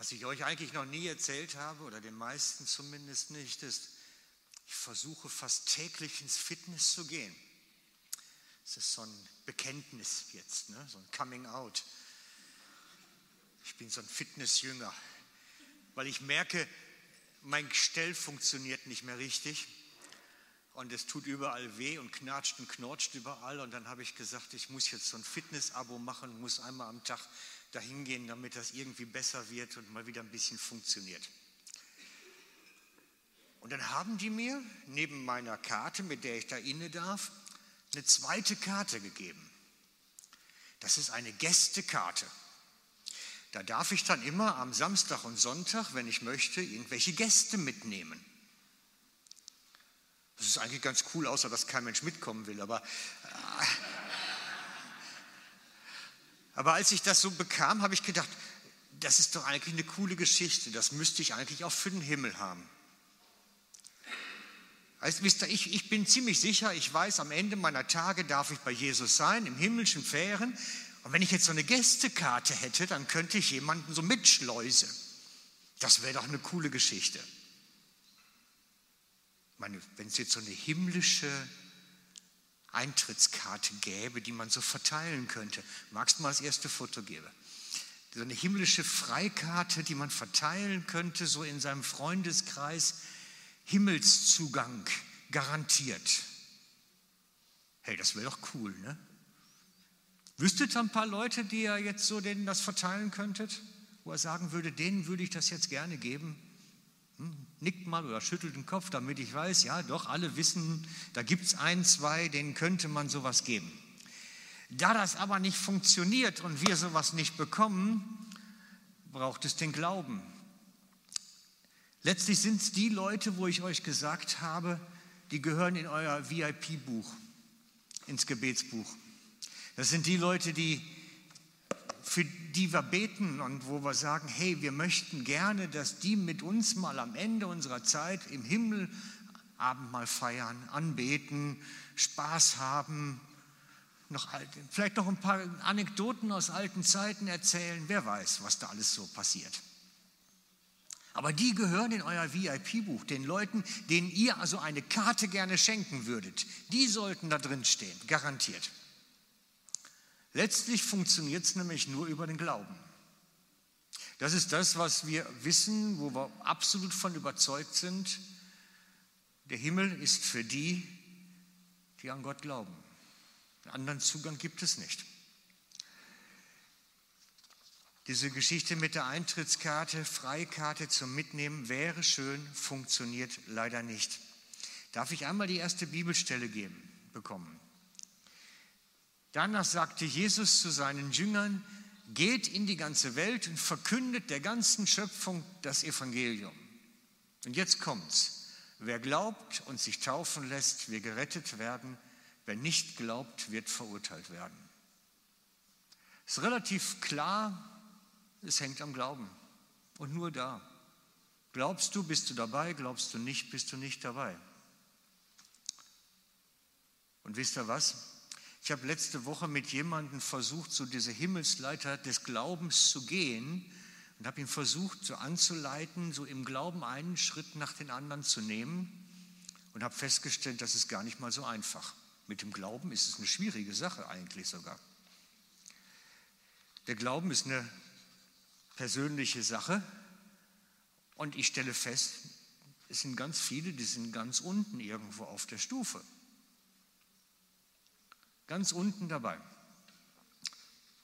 Was ich euch eigentlich noch nie erzählt habe, oder den meisten zumindest nicht, ist, ich versuche fast täglich ins Fitness zu gehen. Es ist so ein Bekenntnis jetzt, ne? so ein Coming Out. Ich bin so ein Fitnessjünger, weil ich merke, mein Gestell funktioniert nicht mehr richtig und es tut überall weh und knatscht und knortscht überall. Und dann habe ich gesagt, ich muss jetzt so ein Fitness-Abo machen, muss einmal am Tag dahin gehen, damit das irgendwie besser wird und mal wieder ein bisschen funktioniert. Und dann haben die mir neben meiner Karte, mit der ich da inne darf, eine zweite Karte gegeben. Das ist eine Gästekarte. Da darf ich dann immer am Samstag und Sonntag, wenn ich möchte, irgendwelche Gäste mitnehmen. Das ist eigentlich ganz cool, außer dass kein Mensch mitkommen will. Aber, äh, aber als ich das so bekam, habe ich gedacht, das ist doch eigentlich eine coole Geschichte. Das müsste ich eigentlich auch für den Himmel haben. Also, wisst ihr, ich, ich bin ziemlich sicher, ich weiß, am Ende meiner Tage darf ich bei Jesus sein, im himmlischen Fähren. Und wenn ich jetzt so eine Gästekarte hätte, dann könnte ich jemanden so mitschleuse. Das wäre doch eine coole Geschichte meine, wenn es jetzt so eine himmlische Eintrittskarte gäbe, die man so verteilen könnte, magst du mal das erste Foto geben? So eine himmlische Freikarte, die man verteilen könnte, so in seinem Freundeskreis, Himmelszugang garantiert. Hey, das wäre doch cool, ne? Wüsstet ihr ein paar Leute, die ihr jetzt so denen das verteilen könntet, wo er sagen würde, denen würde ich das jetzt gerne geben? Hm, nickt mal oder schüttelt den Kopf, damit ich weiß, ja, doch, alle wissen, da gibt es ein, zwei, denen könnte man sowas geben. Da das aber nicht funktioniert und wir sowas nicht bekommen, braucht es den Glauben. Letztlich sind es die Leute, wo ich euch gesagt habe, die gehören in euer VIP-Buch, ins Gebetsbuch. Das sind die Leute, die für die wir beten und wo wir sagen, hey, wir möchten gerne, dass die mit uns mal am Ende unserer Zeit im Himmel Abendmahl feiern, anbeten, Spaß haben, noch, vielleicht noch ein paar Anekdoten aus alten Zeiten erzählen. Wer weiß, was da alles so passiert. Aber die gehören in euer VIP-Buch, den Leuten, denen ihr also eine Karte gerne schenken würdet. Die sollten da drin stehen, garantiert. Letztlich funktioniert es nämlich nur über den Glauben. Das ist das, was wir wissen, wo wir absolut von überzeugt sind. Der Himmel ist für die, die an Gott glauben. Einen anderen Zugang gibt es nicht. Diese Geschichte mit der Eintrittskarte, Freikarte zum Mitnehmen wäre schön, funktioniert leider nicht. Darf ich einmal die erste Bibelstelle geben, bekommen? Danach sagte Jesus zu seinen Jüngern, geht in die ganze Welt und verkündet der ganzen Schöpfung das Evangelium. Und jetzt kommt's. Wer glaubt und sich taufen lässt, wird gerettet werden. Wer nicht glaubt, wird verurteilt werden. Ist relativ klar, es hängt am Glauben. Und nur da. Glaubst du, bist du dabei, glaubst du nicht, bist du nicht dabei. Und wisst ihr was? Ich habe letzte Woche mit jemandem versucht, so diese Himmelsleiter des Glaubens zu gehen und habe ihn versucht, so anzuleiten, so im Glauben einen Schritt nach den anderen zu nehmen und habe festgestellt, das ist gar nicht mal so einfach. Mit dem Glauben ist es eine schwierige Sache eigentlich sogar. Der Glauben ist eine persönliche Sache und ich stelle fest, es sind ganz viele, die sind ganz unten irgendwo auf der Stufe. Ganz unten dabei.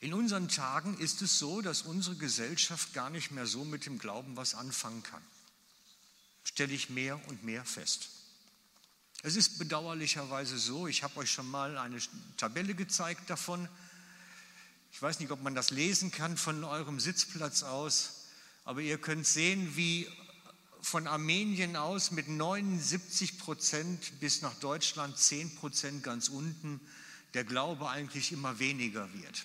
In unseren Tagen ist es so, dass unsere Gesellschaft gar nicht mehr so mit dem Glauben was anfangen kann. Stelle ich mehr und mehr fest. Es ist bedauerlicherweise so, ich habe euch schon mal eine Tabelle gezeigt davon. Ich weiß nicht, ob man das lesen kann von eurem Sitzplatz aus, aber ihr könnt sehen, wie von Armenien aus mit 79 Prozent bis nach Deutschland 10 Prozent ganz unten der Glaube eigentlich immer weniger wird.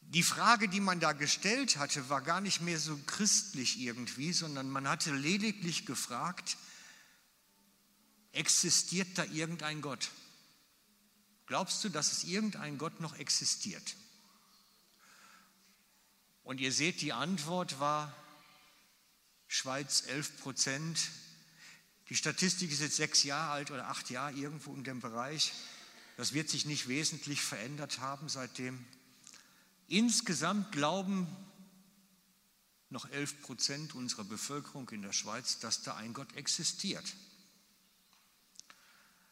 Die Frage, die man da gestellt hatte, war gar nicht mehr so christlich irgendwie, sondern man hatte lediglich gefragt, existiert da irgendein Gott? Glaubst du, dass es irgendein Gott noch existiert? Und ihr seht, die Antwort war Schweiz 11 Prozent. Die Statistik ist jetzt sechs Jahre alt oder acht Jahre irgendwo in dem Bereich. Das wird sich nicht wesentlich verändert haben seitdem. Insgesamt glauben noch 11 Prozent unserer Bevölkerung in der Schweiz, dass da ein Gott existiert.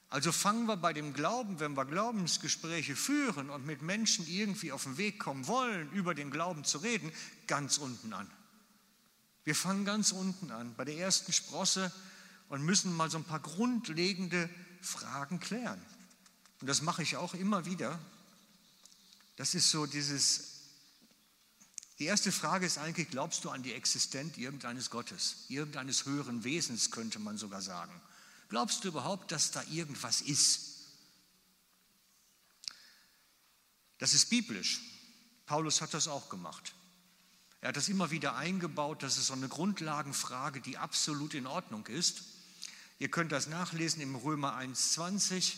Also fangen wir bei dem Glauben, wenn wir Glaubensgespräche führen und mit Menschen irgendwie auf den Weg kommen wollen, über den Glauben zu reden, ganz unten an. Wir fangen ganz unten an, bei der ersten Sprosse und müssen mal so ein paar grundlegende Fragen klären. Und das mache ich auch immer wieder. Das ist so dieses, die erste Frage ist eigentlich, glaubst du an die Existenz irgendeines Gottes, irgendeines höheren Wesens, könnte man sogar sagen. Glaubst du überhaupt, dass da irgendwas ist? Das ist biblisch. Paulus hat das auch gemacht. Er hat das immer wieder eingebaut. Das ist so eine Grundlagenfrage, die absolut in Ordnung ist. Ihr könnt das nachlesen im Römer 1,20.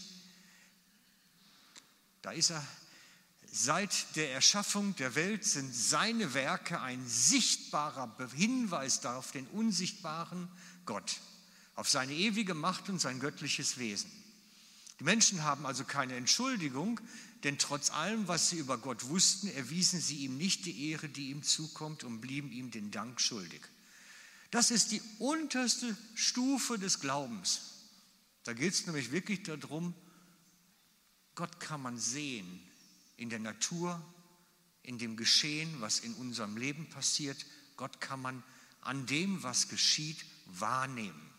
Da ist er. Seit der Erschaffung der Welt sind seine Werke ein sichtbarer Hinweis darauf, den unsichtbaren Gott auf seine ewige Macht und sein göttliches Wesen. Die Menschen haben also keine Entschuldigung, denn trotz allem, was sie über Gott wussten, erwiesen sie ihm nicht die Ehre, die ihm zukommt und blieben ihm den Dank schuldig. Das ist die unterste Stufe des Glaubens. Da geht es nämlich wirklich darum, Gott kann man sehen in der Natur, in dem Geschehen, was in unserem Leben passiert. Gott kann man an dem, was geschieht, wahrnehmen.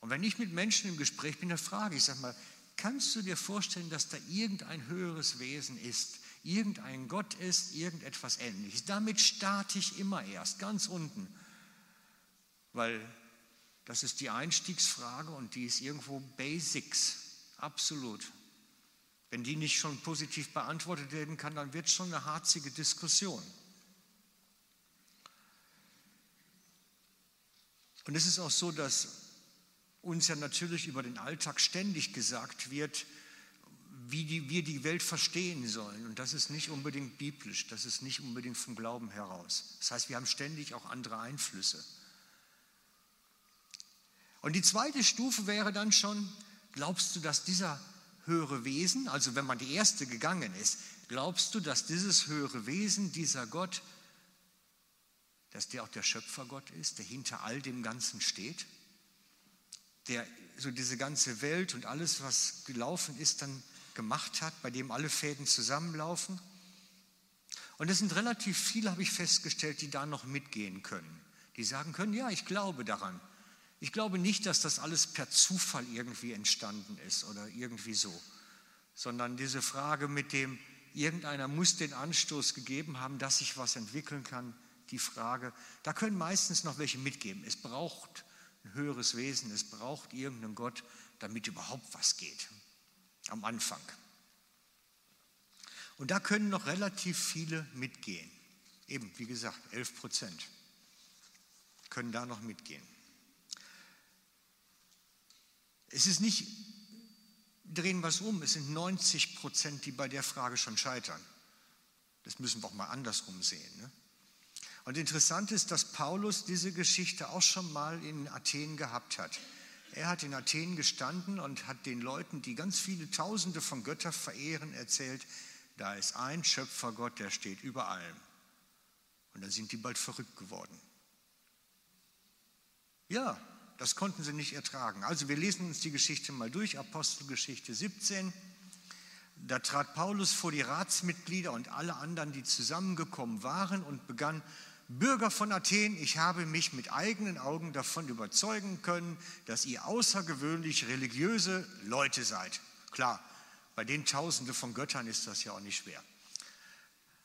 Und wenn ich mit Menschen im Gespräch bin, dann frage ich, sag mal, kannst du dir vorstellen, dass da irgendein höheres Wesen ist, irgendein Gott ist, irgendetwas Ähnliches? Damit starte ich immer erst, ganz unten, weil das ist die Einstiegsfrage und die ist irgendwo Basics, absolut. Wenn die nicht schon positiv beantwortet werden kann, dann wird es schon eine harzige Diskussion. Und es ist auch so, dass uns ja natürlich über den Alltag ständig gesagt wird, wie die, wir die Welt verstehen sollen. Und das ist nicht unbedingt biblisch, das ist nicht unbedingt vom Glauben heraus. Das heißt, wir haben ständig auch andere Einflüsse. Und die zweite Stufe wäre dann schon, glaubst du, dass dieser höhere Wesen, also wenn man die erste gegangen ist, glaubst du, dass dieses höhere Wesen, dieser Gott, dass der auch der Schöpfergott ist, der hinter all dem Ganzen steht? der so diese ganze Welt und alles, was gelaufen ist, dann gemacht hat, bei dem alle Fäden zusammenlaufen. Und es sind relativ viele, habe ich festgestellt, die da noch mitgehen können. Die sagen können, ja, ich glaube daran. Ich glaube nicht, dass das alles per Zufall irgendwie entstanden ist oder irgendwie so, sondern diese Frage mit dem, irgendeiner muss den Anstoß gegeben haben, dass sich was entwickeln kann, die Frage, da können meistens noch welche mitgeben. Es braucht ein höheres Wesen, es braucht irgendeinen Gott, damit überhaupt was geht. Am Anfang. Und da können noch relativ viele mitgehen. Eben, wie gesagt, 11 Prozent können da noch mitgehen. Es ist nicht, drehen wir es um, es sind 90 Prozent, die bei der Frage schon scheitern. Das müssen wir auch mal andersrum sehen. Ne? Und interessant ist, dass Paulus diese Geschichte auch schon mal in Athen gehabt hat. Er hat in Athen gestanden und hat den Leuten, die ganz viele Tausende von Göttern verehren, erzählt, da ist ein Schöpfergott, der steht über allem. Und dann sind die bald verrückt geworden. Ja, das konnten sie nicht ertragen. Also wir lesen uns die Geschichte mal durch, Apostelgeschichte 17. Da trat Paulus vor die Ratsmitglieder und alle anderen, die zusammengekommen waren und begann Bürger von Athen, ich habe mich mit eigenen Augen davon überzeugen können, dass ihr außergewöhnlich religiöse Leute seid. Klar, bei den Tausende von Göttern ist das ja auch nicht schwer.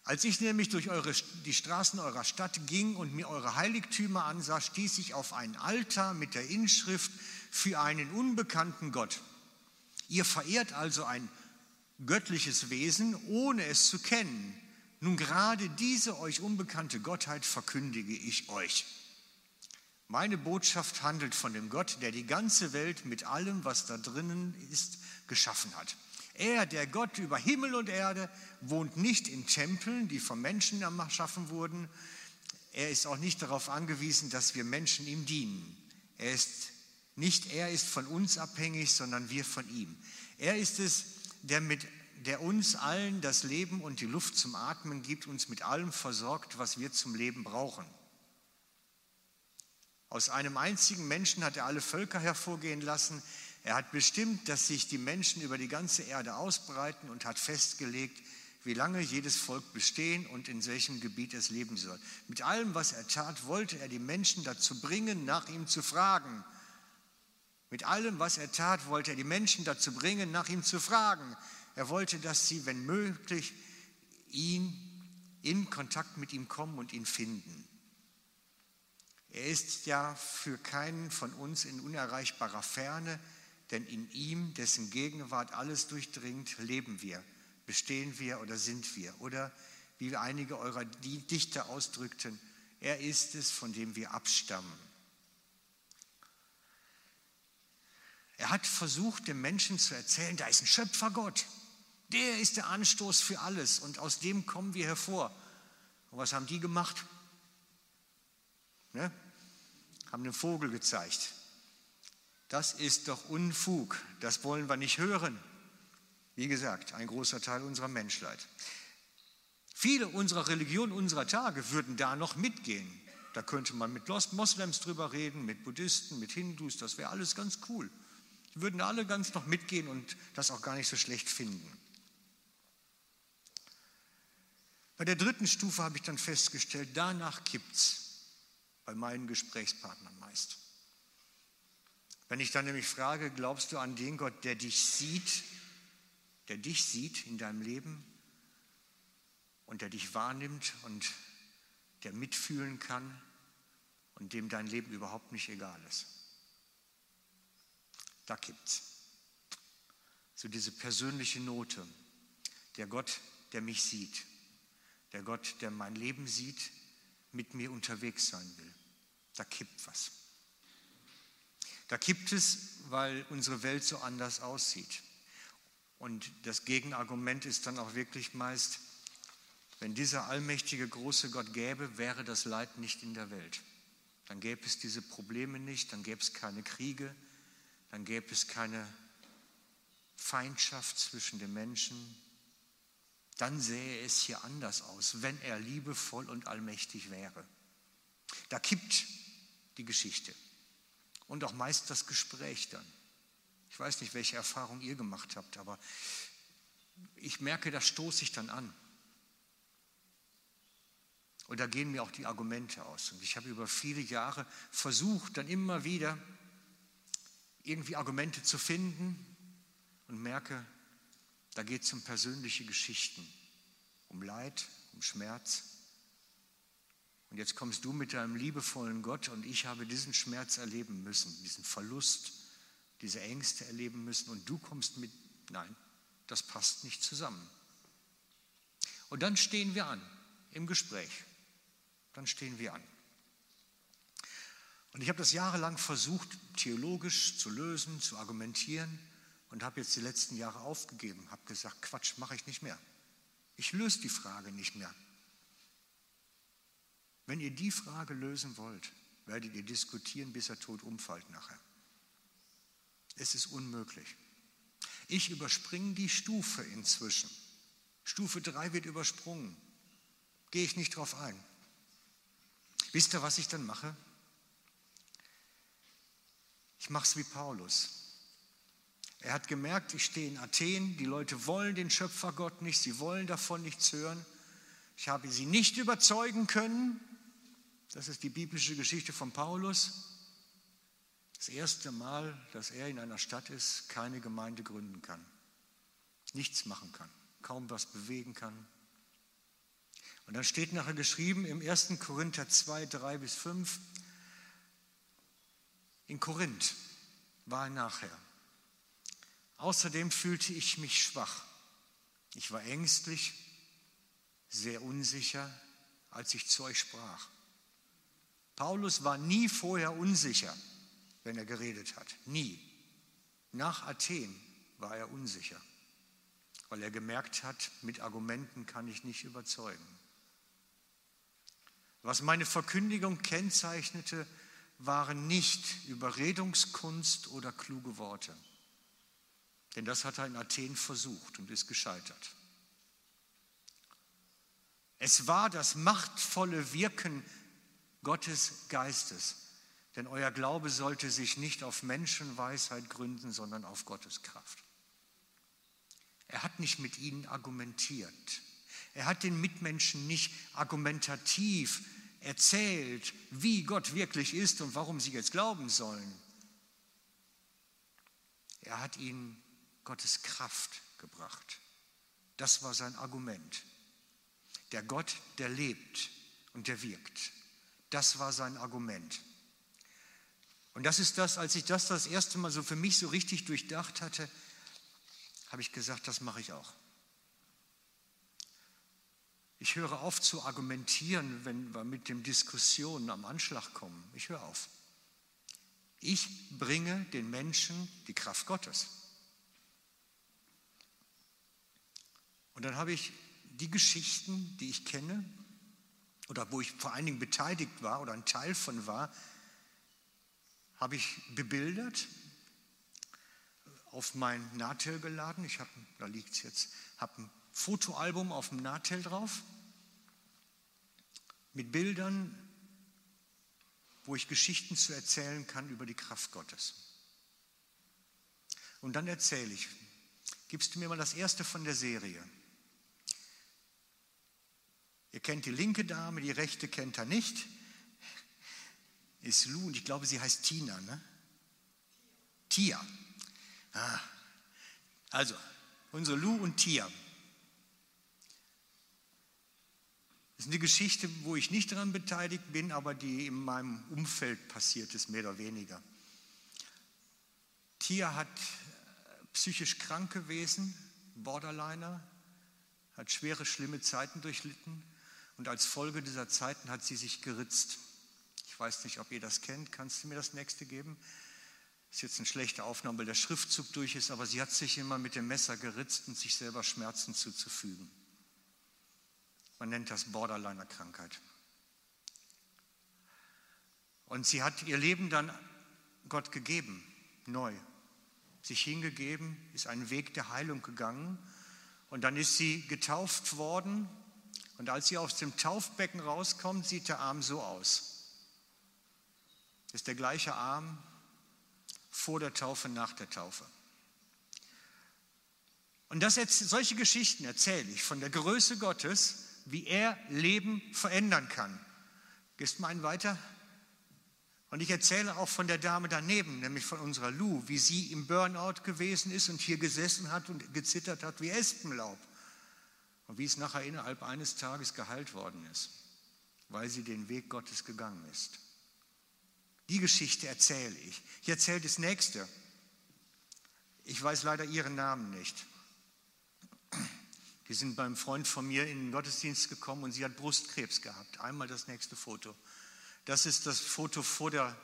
Als ich nämlich durch eure, die Straßen eurer Stadt ging und mir eure Heiligtümer ansah, stieß ich auf ein Altar mit der Inschrift für einen unbekannten Gott. Ihr verehrt also ein göttliches Wesen, ohne es zu kennen. Nun gerade diese euch unbekannte Gottheit verkündige ich euch. Meine Botschaft handelt von dem Gott, der die ganze Welt mit allem, was da drinnen ist, geschaffen hat. Er, der Gott über Himmel und Erde, wohnt nicht in Tempeln, die vom Menschen erschaffen wurden. Er ist auch nicht darauf angewiesen, dass wir Menschen ihm dienen. Er ist nicht er ist von uns abhängig, sondern wir von ihm. Er ist es, der, mit, der uns allen das Leben und die Luft zum Atmen gibt, uns mit allem versorgt, was wir zum Leben brauchen. Aus einem einzigen Menschen hat er alle Völker hervorgehen lassen. Er hat bestimmt, dass sich die Menschen über die ganze Erde ausbreiten und hat festgelegt, wie lange jedes Volk bestehen und in welchem Gebiet es leben soll. Mit allem, was er tat, wollte er die Menschen dazu bringen, nach ihm zu fragen – mit allem, was er tat, wollte er die Menschen dazu bringen, nach ihm zu fragen. Er wollte, dass sie, wenn möglich, ihn in Kontakt mit ihm kommen und ihn finden. Er ist ja für keinen von uns in unerreichbarer Ferne, denn in ihm, dessen Gegenwart alles durchdringt, leben wir, bestehen wir oder sind wir. Oder wie einige eurer Dichter ausdrückten, er ist es, von dem wir abstammen. Er hat versucht, dem Menschen zu erzählen, da ist ein Schöpfergott. Der ist der Anstoß für alles und aus dem kommen wir hervor. Und was haben die gemacht? Ne? Haben den Vogel gezeigt. Das ist doch Unfug. Das wollen wir nicht hören. Wie gesagt, ein großer Teil unserer Menschheit. Viele unserer Religionen unserer Tage würden da noch mitgehen. Da könnte man mit Moslems drüber reden, mit Buddhisten, mit Hindus, das wäre alles ganz cool. Die würden alle ganz noch mitgehen und das auch gar nicht so schlecht finden. Bei der dritten Stufe habe ich dann festgestellt, danach kippt es bei meinen Gesprächspartnern meist. Wenn ich dann nämlich frage, glaubst du an den Gott, der dich sieht, der dich sieht in deinem Leben und der dich wahrnimmt und der mitfühlen kann und dem dein Leben überhaupt nicht egal ist? da gibt's. So diese persönliche Note, der Gott, der mich sieht, der Gott, der mein Leben sieht, mit mir unterwegs sein will. Da kippt was. Da kippt es, weil unsere Welt so anders aussieht. Und das Gegenargument ist dann auch wirklich meist, wenn dieser allmächtige große Gott gäbe, wäre das Leid nicht in der Welt. Dann gäbe es diese Probleme nicht, dann gäbe es keine Kriege, dann gäbe es keine Feindschaft zwischen den Menschen. Dann sähe es hier anders aus, wenn er liebevoll und allmächtig wäre. Da kippt die Geschichte und auch meist das Gespräch dann. Ich weiß nicht, welche Erfahrung ihr gemacht habt, aber ich merke, da stoße ich dann an. Und da gehen mir auch die Argumente aus. Und ich habe über viele Jahre versucht, dann immer wieder irgendwie Argumente zu finden und merke, da geht es um persönliche Geschichten, um Leid, um Schmerz. Und jetzt kommst du mit deinem liebevollen Gott und ich habe diesen Schmerz erleben müssen, diesen Verlust, diese Ängste erleben müssen und du kommst mit, nein, das passt nicht zusammen. Und dann stehen wir an im Gespräch. Dann stehen wir an. Und ich habe das jahrelang versucht, theologisch zu lösen, zu argumentieren und habe jetzt die letzten Jahre aufgegeben, habe gesagt, Quatsch, mache ich nicht mehr. Ich löse die Frage nicht mehr. Wenn ihr die Frage lösen wollt, werdet ihr diskutieren, bis er tot umfällt nachher. Es ist unmöglich. Ich überspringe die Stufe inzwischen. Stufe 3 wird übersprungen. Gehe ich nicht drauf ein. Wisst ihr, was ich dann mache? Ich mache es wie Paulus. Er hat gemerkt, ich stehe in Athen, die Leute wollen den Schöpfergott nicht, sie wollen davon nichts hören. Ich habe sie nicht überzeugen können. Das ist die biblische Geschichte von Paulus. Das erste Mal, dass er in einer Stadt ist, keine Gemeinde gründen kann, nichts machen kann, kaum was bewegen kann. Und dann steht nachher geschrieben im 1. Korinther 2, 3 bis 5, in Korinth war er nachher. Außerdem fühlte ich mich schwach. Ich war ängstlich, sehr unsicher, als ich zu euch sprach. Paulus war nie vorher unsicher, wenn er geredet hat. Nie. Nach Athen war er unsicher. weil er gemerkt hat, mit Argumenten kann ich nicht überzeugen. Was meine Verkündigung kennzeichnete, waren nicht Überredungskunst oder kluge Worte. Denn das hat er in Athen versucht und ist gescheitert. Es war das machtvolle Wirken Gottes Geistes. Denn euer Glaube sollte sich nicht auf Menschenweisheit gründen, sondern auf Gottes Kraft. Er hat nicht mit ihnen argumentiert. Er hat den Mitmenschen nicht argumentativ erzählt, wie Gott wirklich ist und warum sie jetzt glauben sollen. Er hat ihnen Gottes Kraft gebracht. Das war sein Argument. Der Gott, der lebt und der wirkt. Das war sein Argument. Und das ist das, als ich das das erste Mal so für mich so richtig durchdacht hatte, habe ich gesagt, das mache ich auch. Ich höre auf zu argumentieren, wenn wir mit den Diskussionen am Anschlag kommen. Ich höre auf. Ich bringe den Menschen die Kraft Gottes. Und dann habe ich die Geschichten, die ich kenne oder wo ich vor allen Dingen beteiligt war oder ein Teil von war, habe ich bebildert, auf mein Nahtel geladen. Ich habe, da liegt es jetzt, habe ein Fotoalbum auf dem Nahtel drauf mit Bildern, wo ich Geschichten zu erzählen kann über die Kraft Gottes. Und dann erzähle ich. Gibst du mir mal das erste von der Serie? Ihr kennt die linke Dame, die rechte kennt er nicht. Ist Lou und ich glaube, sie heißt Tina, ne? Tia. Ah. Also, unsere Lou und Tia. Das ist eine Geschichte, wo ich nicht daran beteiligt bin, aber die in meinem Umfeld passiert ist, mehr oder weniger. Tia hat äh, psychisch kranke Wesen, Borderliner, hat schwere, schlimme Zeiten durchlitten und als Folge dieser Zeiten hat sie sich geritzt. Ich weiß nicht, ob ihr das kennt. Kannst du mir das nächste geben? Ist jetzt eine schlechte Aufnahme, weil der Schriftzug durch ist, aber sie hat sich immer mit dem Messer geritzt und sich selber Schmerzen zuzufügen. Man nennt das Borderliner-Krankheit. Und sie hat ihr Leben dann Gott gegeben, neu. Sich hingegeben, ist einen Weg der Heilung gegangen. Und dann ist sie getauft worden und als sie aus dem Taufbecken rauskommt, sieht der Arm so aus. Ist der gleiche Arm vor der Taufe, nach der Taufe. Und das, solche Geschichten erzähle ich von der Größe Gottes, wie er Leben verändern kann. Gehst mal einen weiter? Und ich erzähle auch von der Dame daneben, nämlich von unserer Lou, wie sie im Burnout gewesen ist und hier gesessen hat und gezittert hat wie Espenlaub und wie es nachher innerhalb eines Tages geheilt worden ist, weil sie den Weg Gottes gegangen ist. Die Geschichte erzähle ich. Ich erzähle das nächste. Ich weiß leider ihren Namen nicht. Die sind beim Freund von mir in den Gottesdienst gekommen und sie hat Brustkrebs gehabt. Einmal das nächste Foto. Das ist das Foto vor, der,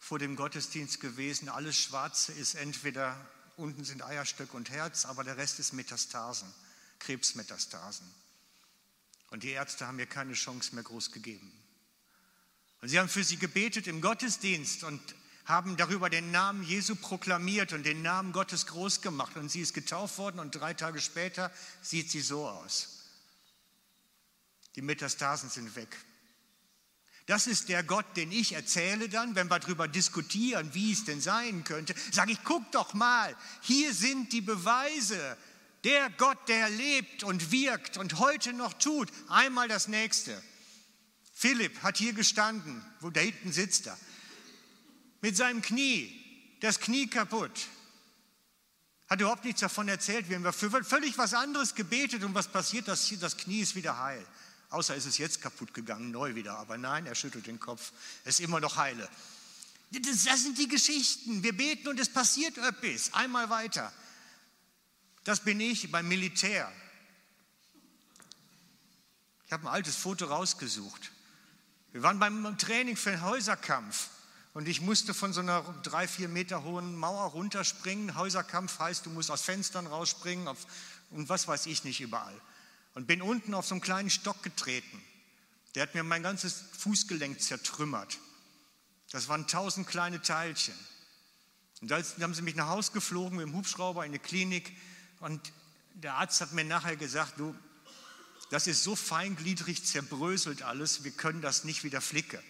vor dem Gottesdienst gewesen. Alles Schwarze ist entweder, unten sind Eierstöcke und Herz, aber der Rest ist Metastasen. Krebsmetastasen. Und die Ärzte haben ihr keine Chance mehr groß gegeben. Und sie haben für sie gebetet im Gottesdienst und haben darüber den Namen Jesu proklamiert und den Namen Gottes groß gemacht. Und sie ist getauft worden und drei Tage später sieht sie so aus. Die Metastasen sind weg. Das ist der Gott, den ich erzähle dann, wenn wir darüber diskutieren, wie es denn sein könnte. Sage ich, guck doch mal, hier sind die Beweise. Der Gott, der lebt und wirkt und heute noch tut, einmal das nächste. Philipp hat hier gestanden, wo da hinten sitzt er, mit seinem Knie, das Knie kaputt. Hat überhaupt nichts davon erzählt. Wir haben für völlig was anderes gebetet und was passiert? Das, das Knie ist wieder heil. Außer ist es jetzt kaputt gegangen, neu wieder. Aber nein, er schüttelt den Kopf. Es ist immer noch heile. Das, das sind die Geschichten. Wir beten und es passiert etwas. Einmal weiter. Das bin ich beim Militär. Ich habe ein altes Foto rausgesucht. Wir waren beim Training für den Häuserkampf und ich musste von so einer drei, vier Meter hohen Mauer runterspringen. Häuserkampf heißt, du musst aus Fenstern rausspringen, auf und was weiß ich nicht überall. Und bin unten auf so einen kleinen Stock getreten. Der hat mir mein ganzes Fußgelenk zertrümmert. Das waren tausend kleine Teilchen. Und dann haben sie mich nach Hause geflogen mit dem Hubschrauber in die Klinik. Und der Arzt hat mir nachher gesagt, du, das ist so feingliedrig zerbröselt alles, wir können das nicht wieder flicken.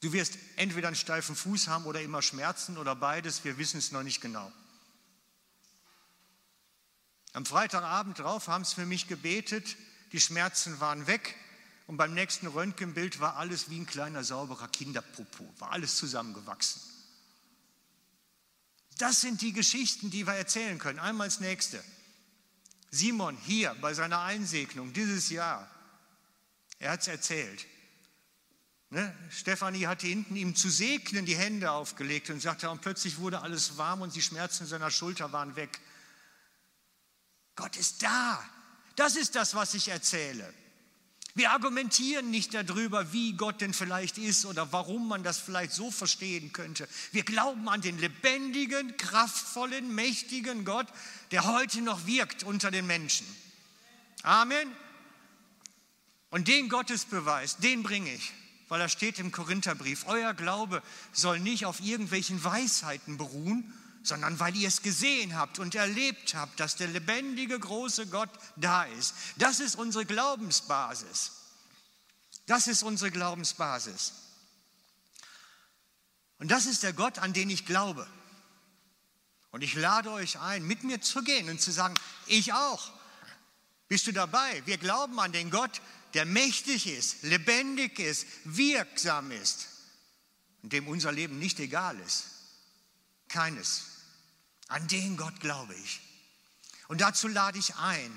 Du wirst entweder einen steifen Fuß haben oder immer Schmerzen oder beides, wir wissen es noch nicht genau. Am Freitagabend drauf haben sie für mich gebetet, die Schmerzen waren weg und beim nächsten Röntgenbild war alles wie ein kleiner sauberer Kinderpopo, war alles zusammengewachsen. Das sind die Geschichten, die wir erzählen können. Einmal das nächste. Simon hier bei seiner Einsegnung dieses Jahr, er hat es erzählt. Ne? Stefanie hatte hinten ihm zu segnen die Hände aufgelegt und sagte, und plötzlich wurde alles warm und die Schmerzen seiner Schulter waren weg. Gott ist da. Das ist das, was ich erzähle. Wir argumentieren nicht darüber, wie Gott denn vielleicht ist oder warum man das vielleicht so verstehen könnte. Wir glauben an den lebendigen, kraftvollen, mächtigen Gott, der heute noch wirkt unter den Menschen. Amen. Und den Gottesbeweis, den bringe ich, weil er steht im Korintherbrief. Euer Glaube soll nicht auf irgendwelchen Weisheiten beruhen, sondern weil ihr es gesehen habt und erlebt habt, dass der lebendige, große Gott da ist. Das ist unsere Glaubensbasis. Das ist unsere Glaubensbasis. Und das ist der Gott, an den ich glaube. Und ich lade euch ein, mit mir zu gehen und zu sagen, ich auch. Bist du dabei? Wir glauben an den Gott, der mächtig ist, lebendig ist, wirksam ist und dem unser Leben nicht egal ist. Keines. An den Gott glaube ich. Und dazu lade ich ein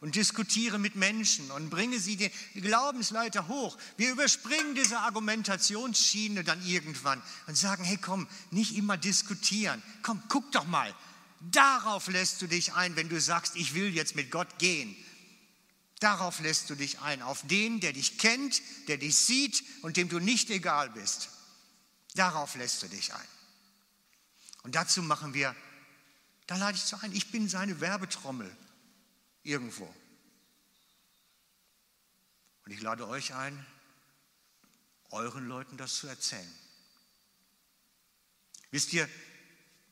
und diskutiere mit Menschen und bringe sie die Glaubensleiter hoch. Wir überspringen diese Argumentationsschiene dann irgendwann und sagen, hey komm, nicht immer diskutieren. Komm, guck doch mal. Darauf lässt du dich ein, wenn du sagst, ich will jetzt mit Gott gehen. Darauf lässt du dich ein, auf den, der dich kennt, der dich sieht und dem du nicht egal bist. Darauf lässt du dich ein. Und dazu machen wir da lade ich zu ein, ich bin seine Werbetrommel irgendwo. Und ich lade euch ein, euren Leuten das zu erzählen. Wisst ihr,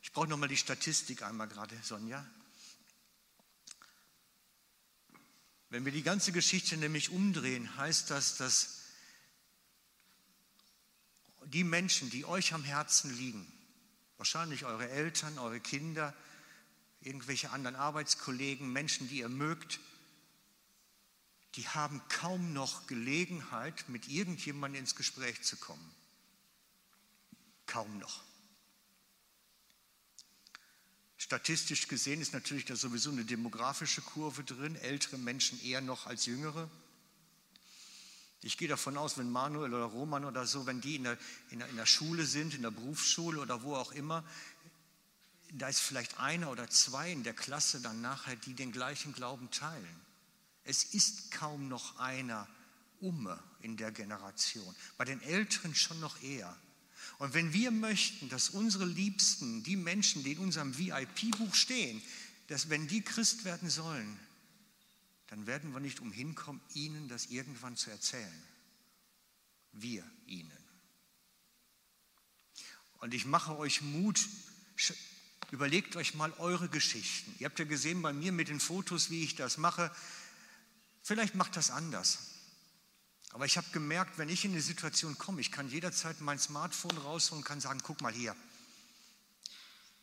ich brauche nochmal die Statistik einmal gerade, Sonja. Wenn wir die ganze Geschichte nämlich umdrehen, heißt das, dass die Menschen, die euch am Herzen liegen, wahrscheinlich eure Eltern, eure Kinder, irgendwelche anderen Arbeitskollegen, Menschen, die ihr mögt, die haben kaum noch Gelegenheit, mit irgendjemandem ins Gespräch zu kommen. Kaum noch. Statistisch gesehen ist natürlich da sowieso eine demografische Kurve drin, ältere Menschen eher noch als jüngere. Ich gehe davon aus, wenn Manuel oder Roman oder so, wenn die in der, in der, in der Schule sind, in der Berufsschule oder wo auch immer, da ist vielleicht einer oder zwei in der Klasse dann nachher, die den gleichen Glauben teilen. Es ist kaum noch einer Umme in der Generation. Bei den Älteren schon noch eher. Und wenn wir möchten, dass unsere Liebsten, die Menschen, die in unserem VIP-Buch stehen, dass wenn die Christ werden sollen, dann werden wir nicht umhin kommen, ihnen das irgendwann zu erzählen. Wir ihnen. Und ich mache euch Mut, Überlegt euch mal eure Geschichten. Ihr habt ja gesehen bei mir mit den Fotos, wie ich das mache. Vielleicht macht das anders. Aber ich habe gemerkt, wenn ich in eine Situation komme, ich kann jederzeit mein Smartphone rausholen und kann sagen, guck mal hier.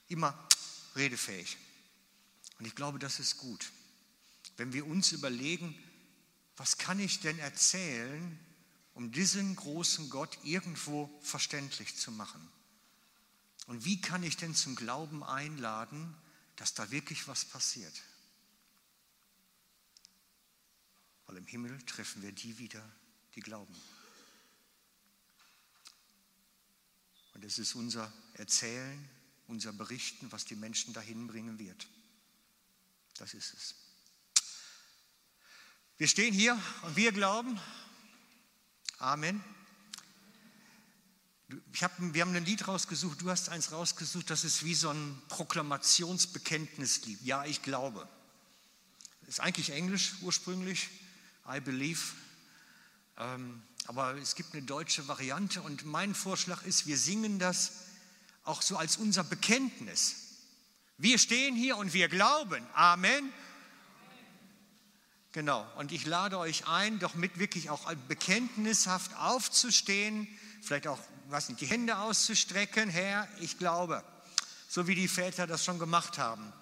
Immer redefähig. Und ich glaube, das ist gut. Wenn wir uns überlegen, was kann ich denn erzählen, um diesen großen Gott irgendwo verständlich zu machen? Und wie kann ich denn zum Glauben einladen, dass da wirklich was passiert? Weil im Himmel treffen wir die wieder, die glauben. Und es ist unser Erzählen, unser Berichten, was die Menschen dahin bringen wird. Das ist es. Wir stehen hier und wir glauben. Amen. hab, wir haben ein Lied rausgesucht, du hast eins rausgesucht, das ist wie so ein Proklamationsbekenntnislied. Ja, ich glaube. Ist eigentlich Englisch ursprünglich, I believe. Ähm, aber es gibt eine deutsche Variante und mein Vorschlag ist, wir singen das auch so als unser Bekenntnis. Wir stehen hier und wir glauben. Amen. Genau, und ich lade euch ein, doch mit wirklich auch bekenntnishaft aufzustehen, vielleicht auch was nicht, die Hände auszustrecken, Herr, ich glaube, so wie die Väter das schon gemacht haben.